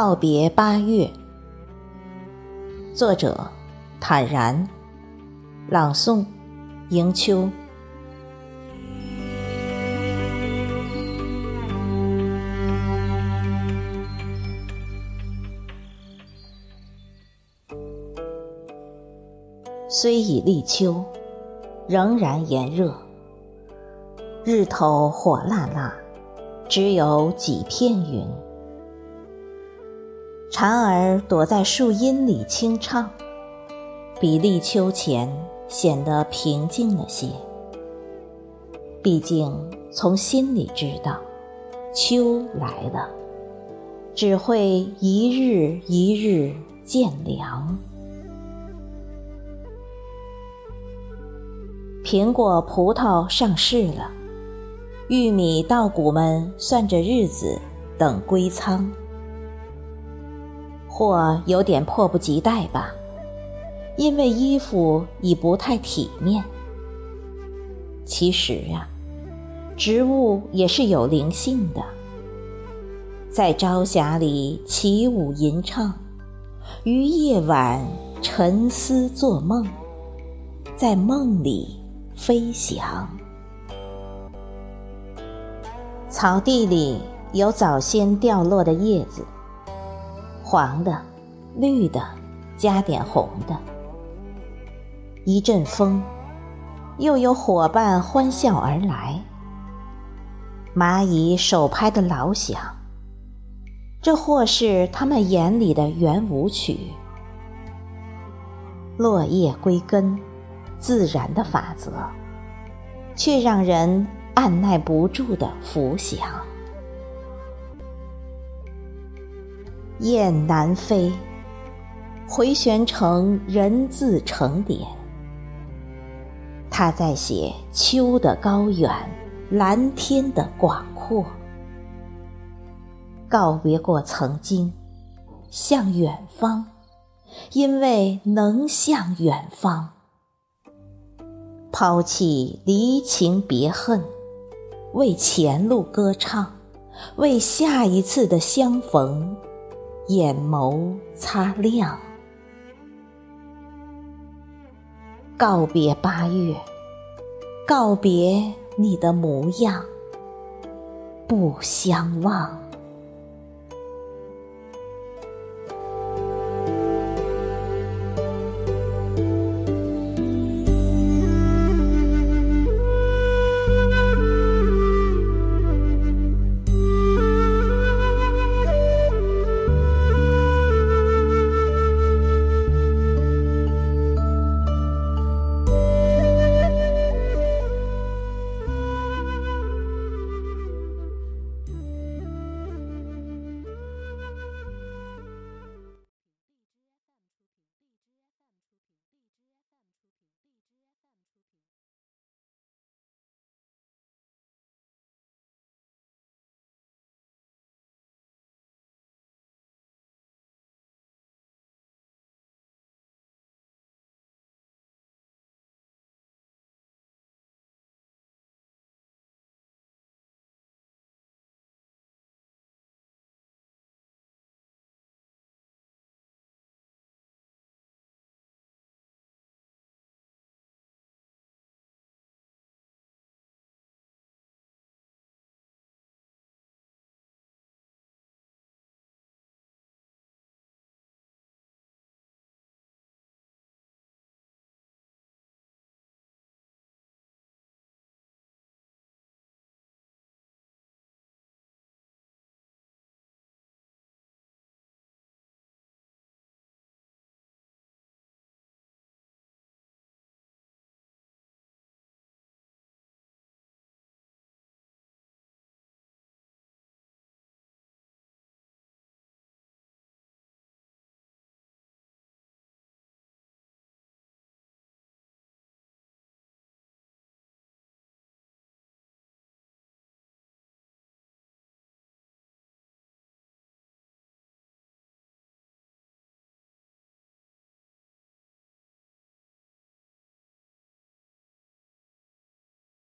告别八月，作者：坦然，朗诵：迎秋。虽已立秋，仍然炎热，日头火辣辣，只有几片云。蝉儿躲在树荫里轻唱，比立秋前显得平静了些。毕竟从心里知道，秋来了，只会一日一日渐凉。苹果、葡萄上市了，玉米、稻谷们算着日子等归仓，或有点迫不及待吧，因为衣服已不太体面。其实啊，植物也是有灵性的，在朝霞里起舞吟唱，于夜晚沉思做梦，在梦里。飞翔。草地里有早先掉落的叶子，黄的、绿的，加点红的。一阵风，又有伙伴欢笑而来。蚂蚁手拍的老响，这或是他们眼里的圆舞曲。落叶归根。自然的法则，却让人按耐不住的浮想。雁南飞，回旋成人字成点。他在写秋的高远，蓝天的广阔。告别过曾经，向远方，因为能向远方。抛弃离情别恨，为前路歌唱，为下一次的相逢，眼眸擦亮。告别八月，告别你的模样，不相忘。